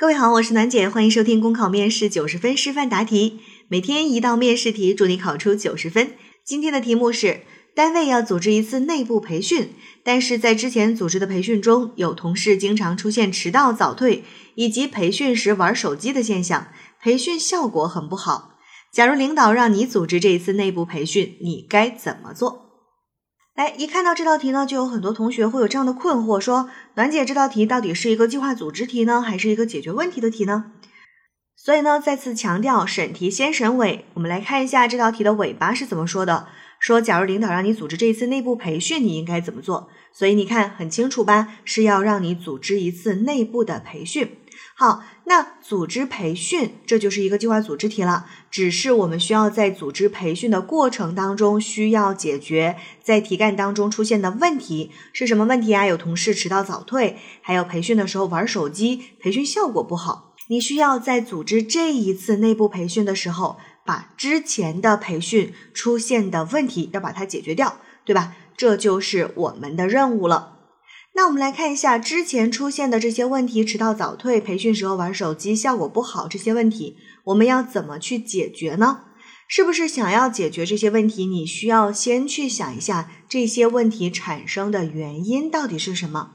各位好，我是暖姐，欢迎收听公考面试九十分示范答题，每天一道面试题，祝你考出九十分。今天的题目是：单位要组织一次内部培训，但是在之前组织的培训中，有同事经常出现迟到、早退以及培训时玩手机的现象，培训效果很不好。假如领导让你组织这一次内部培训，你该怎么做？哎，一看到这道题呢，就有很多同学会有这样的困惑，说暖姐这道题到底是一个计划组织题呢，还是一个解决问题的题呢？所以呢，再次强调，审题先审尾。我们来看一下这道题的尾巴是怎么说的，说假如领导让你组织这一次内部培训，你应该怎么做？所以你看很清楚吧，是要让你组织一次内部的培训。好，那组织培训这就是一个计划组织题了。只是我们需要在组织培训的过程当中，需要解决在题干当中出现的问题是什么问题啊？有同事迟到早退，还有培训的时候玩手机，培训效果不好。你需要在组织这一次内部培训的时候，把之前的培训出现的问题要把它解决掉，对吧？这就是我们的任务了。那我们来看一下之前出现的这些问题：迟到早退、培训时候玩手机、效果不好这些问题，我们要怎么去解决呢？是不是想要解决这些问题，你需要先去想一下这些问题产生的原因到底是什么？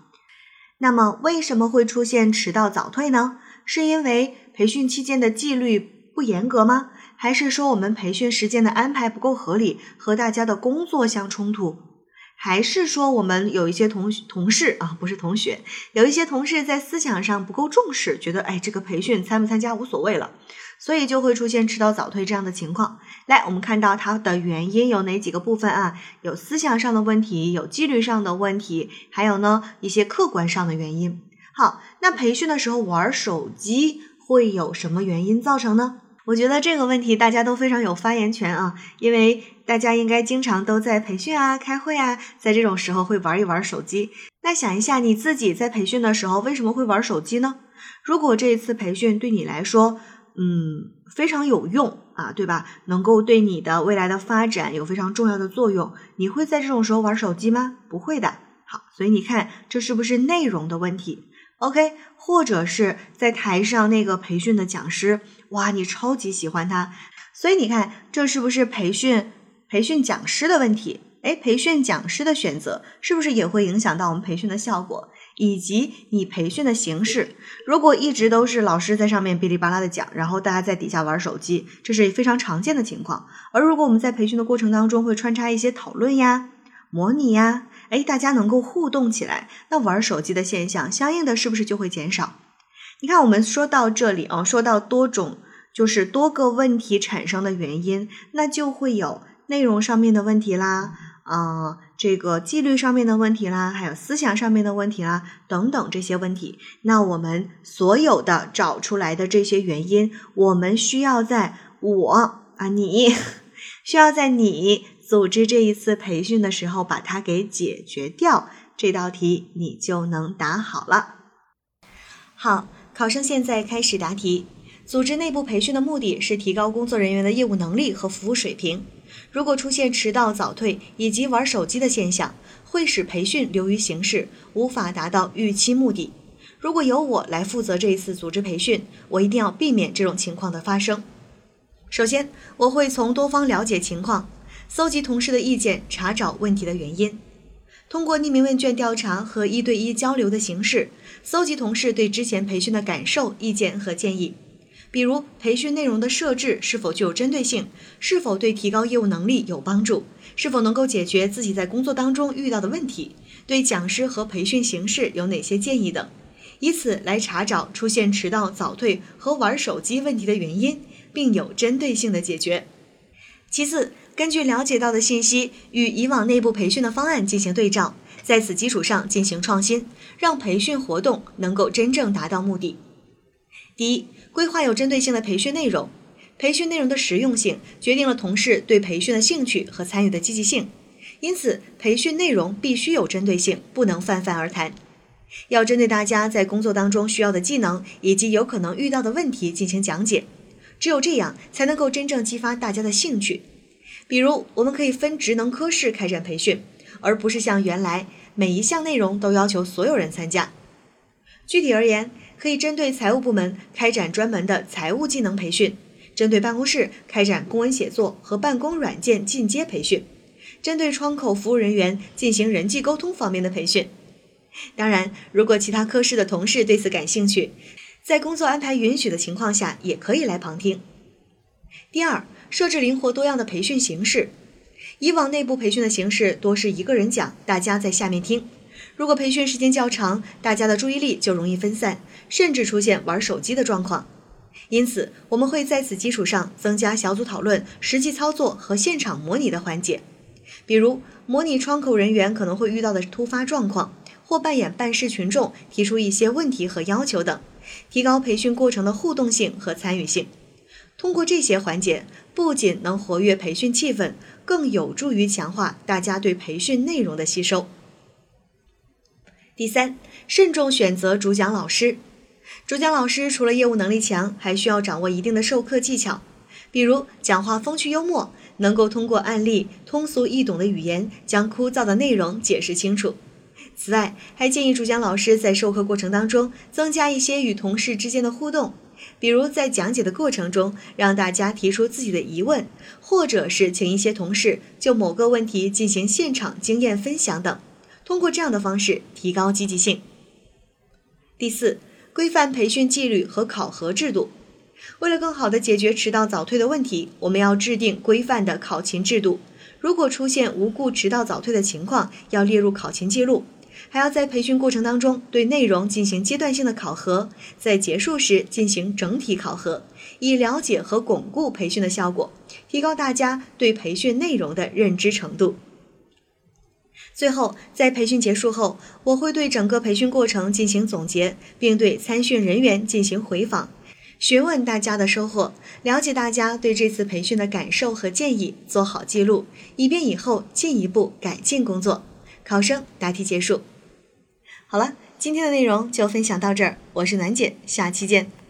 那么为什么会出现迟到早退呢？是因为培训期间的纪律不严格吗？还是说我们培训时间的安排不够合理，和大家的工作相冲突？还是说我们有一些同同事啊，不是同学，有一些同事在思想上不够重视，觉得哎，这个培训参不参加无所谓了，所以就会出现迟到早退这样的情况。来，我们看到它的原因有哪几个部分啊？有思想上的问题，有纪律上的问题，还有呢一些客观上的原因。好，那培训的时候玩手机会有什么原因造成呢？我觉得这个问题大家都非常有发言权啊，因为大家应该经常都在培训啊、开会啊，在这种时候会玩一玩手机。那想一下你自己在培训的时候为什么会玩手机呢？如果这一次培训对你来说，嗯，非常有用啊，对吧？能够对你的未来的发展有非常重要的作用，你会在这种时候玩手机吗？不会的。好，所以你看这是不是内容的问题？OK，或者是在台上那个培训的讲师，哇，你超级喜欢他，所以你看这是不是培训培训讲师的问题？哎，培训讲师的选择是不是也会影响到我们培训的效果，以及你培训的形式？如果一直都是老师在上面哔哩吧啦的讲，然后大家在底下玩手机，这是非常常见的情况。而如果我们在培训的过程当中会穿插一些讨论呀、模拟呀。哎，大家能够互动起来，那玩手机的现象相应的是不是就会减少？你看，我们说到这里啊，说到多种就是多个问题产生的原因，那就会有内容上面的问题啦，啊，这个纪律上面的问题啦，还有思想上面的问题啦，等等这些问题。那我们所有的找出来的这些原因，我们需要在我啊，你 需要在你。组织这一次培训的时候，把它给解决掉，这道题你就能答好了。好，考生现在开始答题。组织内部培训的目的是提高工作人员的业务能力和服务水平。如果出现迟到、早退以及玩手机的现象，会使培训流于形式，无法达到预期目的。如果由我来负责这一次组织培训，我一定要避免这种情况的发生。首先，我会从多方了解情况。搜集同事的意见，查找问题的原因。通过匿名问卷调查和一对一交流的形式，搜集同事对之前培训的感受、意见和建议。比如，培训内容的设置是否具有针对性，是否对提高业务能力有帮助，是否能够解决自己在工作当中遇到的问题，对讲师和培训形式有哪些建议等，以此来查找出现迟到、早退和玩手机问题的原因，并有针对性的解决。其次，根据了解到的信息，与以往内部培训的方案进行对照，在此基础上进行创新，让培训活动能够真正达到目的。第一，规划有针对性的培训内容。培训内容的实用性决定了同事对培训的兴趣和参与的积极性，因此培训内容必须有针对性，不能泛泛而谈。要针对大家在工作当中需要的技能以及有可能遇到的问题进行讲解。只有这样，才能够真正激发大家的兴趣。比如，我们可以分职能科室开展培训，而不是像原来每一项内容都要求所有人参加。具体而言，可以针对财务部门开展专门的财务技能培训，针对办公室开展公文写作和办公软件进阶培训，针对窗口服务人员进行人际沟通方面的培训。当然，如果其他科室的同事对此感兴趣，在工作安排允许的情况下，也可以来旁听。第二，设置灵活多样的培训形式。以往内部培训的形式多是一个人讲，大家在下面听。如果培训时间较长，大家的注意力就容易分散，甚至出现玩手机的状况。因此，我们会在此基础上增加小组讨论、实际操作和现场模拟的环节，比如模拟窗口人员可能会遇到的突发状况。或扮演办事群众，提出一些问题和要求等，提高培训过程的互动性和参与性。通过这些环节，不仅能活跃培训气氛，更有助于强化大家对培训内容的吸收。第三，慎重选择主讲老师。主讲老师除了业务能力强，还需要掌握一定的授课技巧，比如讲话风趣幽默，能够通过案例通俗易懂的语言，将枯燥的内容解释清楚。此外，还建议主讲老师在授课过程当中增加一些与同事之间的互动，比如在讲解的过程中让大家提出自己的疑问，或者是请一些同事就某个问题进行现场经验分享等，通过这样的方式提高积极性。第四，规范培训纪律和考核制度。为了更好地解决迟到早退的问题，我们要制定规范的考勤制度。如果出现无故迟到早退的情况，要列入考勤记录。还要在培训过程当中对内容进行阶段性的考核，在结束时进行整体考核，以了解和巩固培训的效果，提高大家对培训内容的认知程度。最后，在培训结束后，我会对整个培训过程进行总结，并对参训人员进行回访，询问大家的收获，了解大家对这次培训的感受和建议，做好记录，以便以后进一步改进工作。考生答题结束。好了，今天的内容就分享到这儿，我是暖姐，下期见。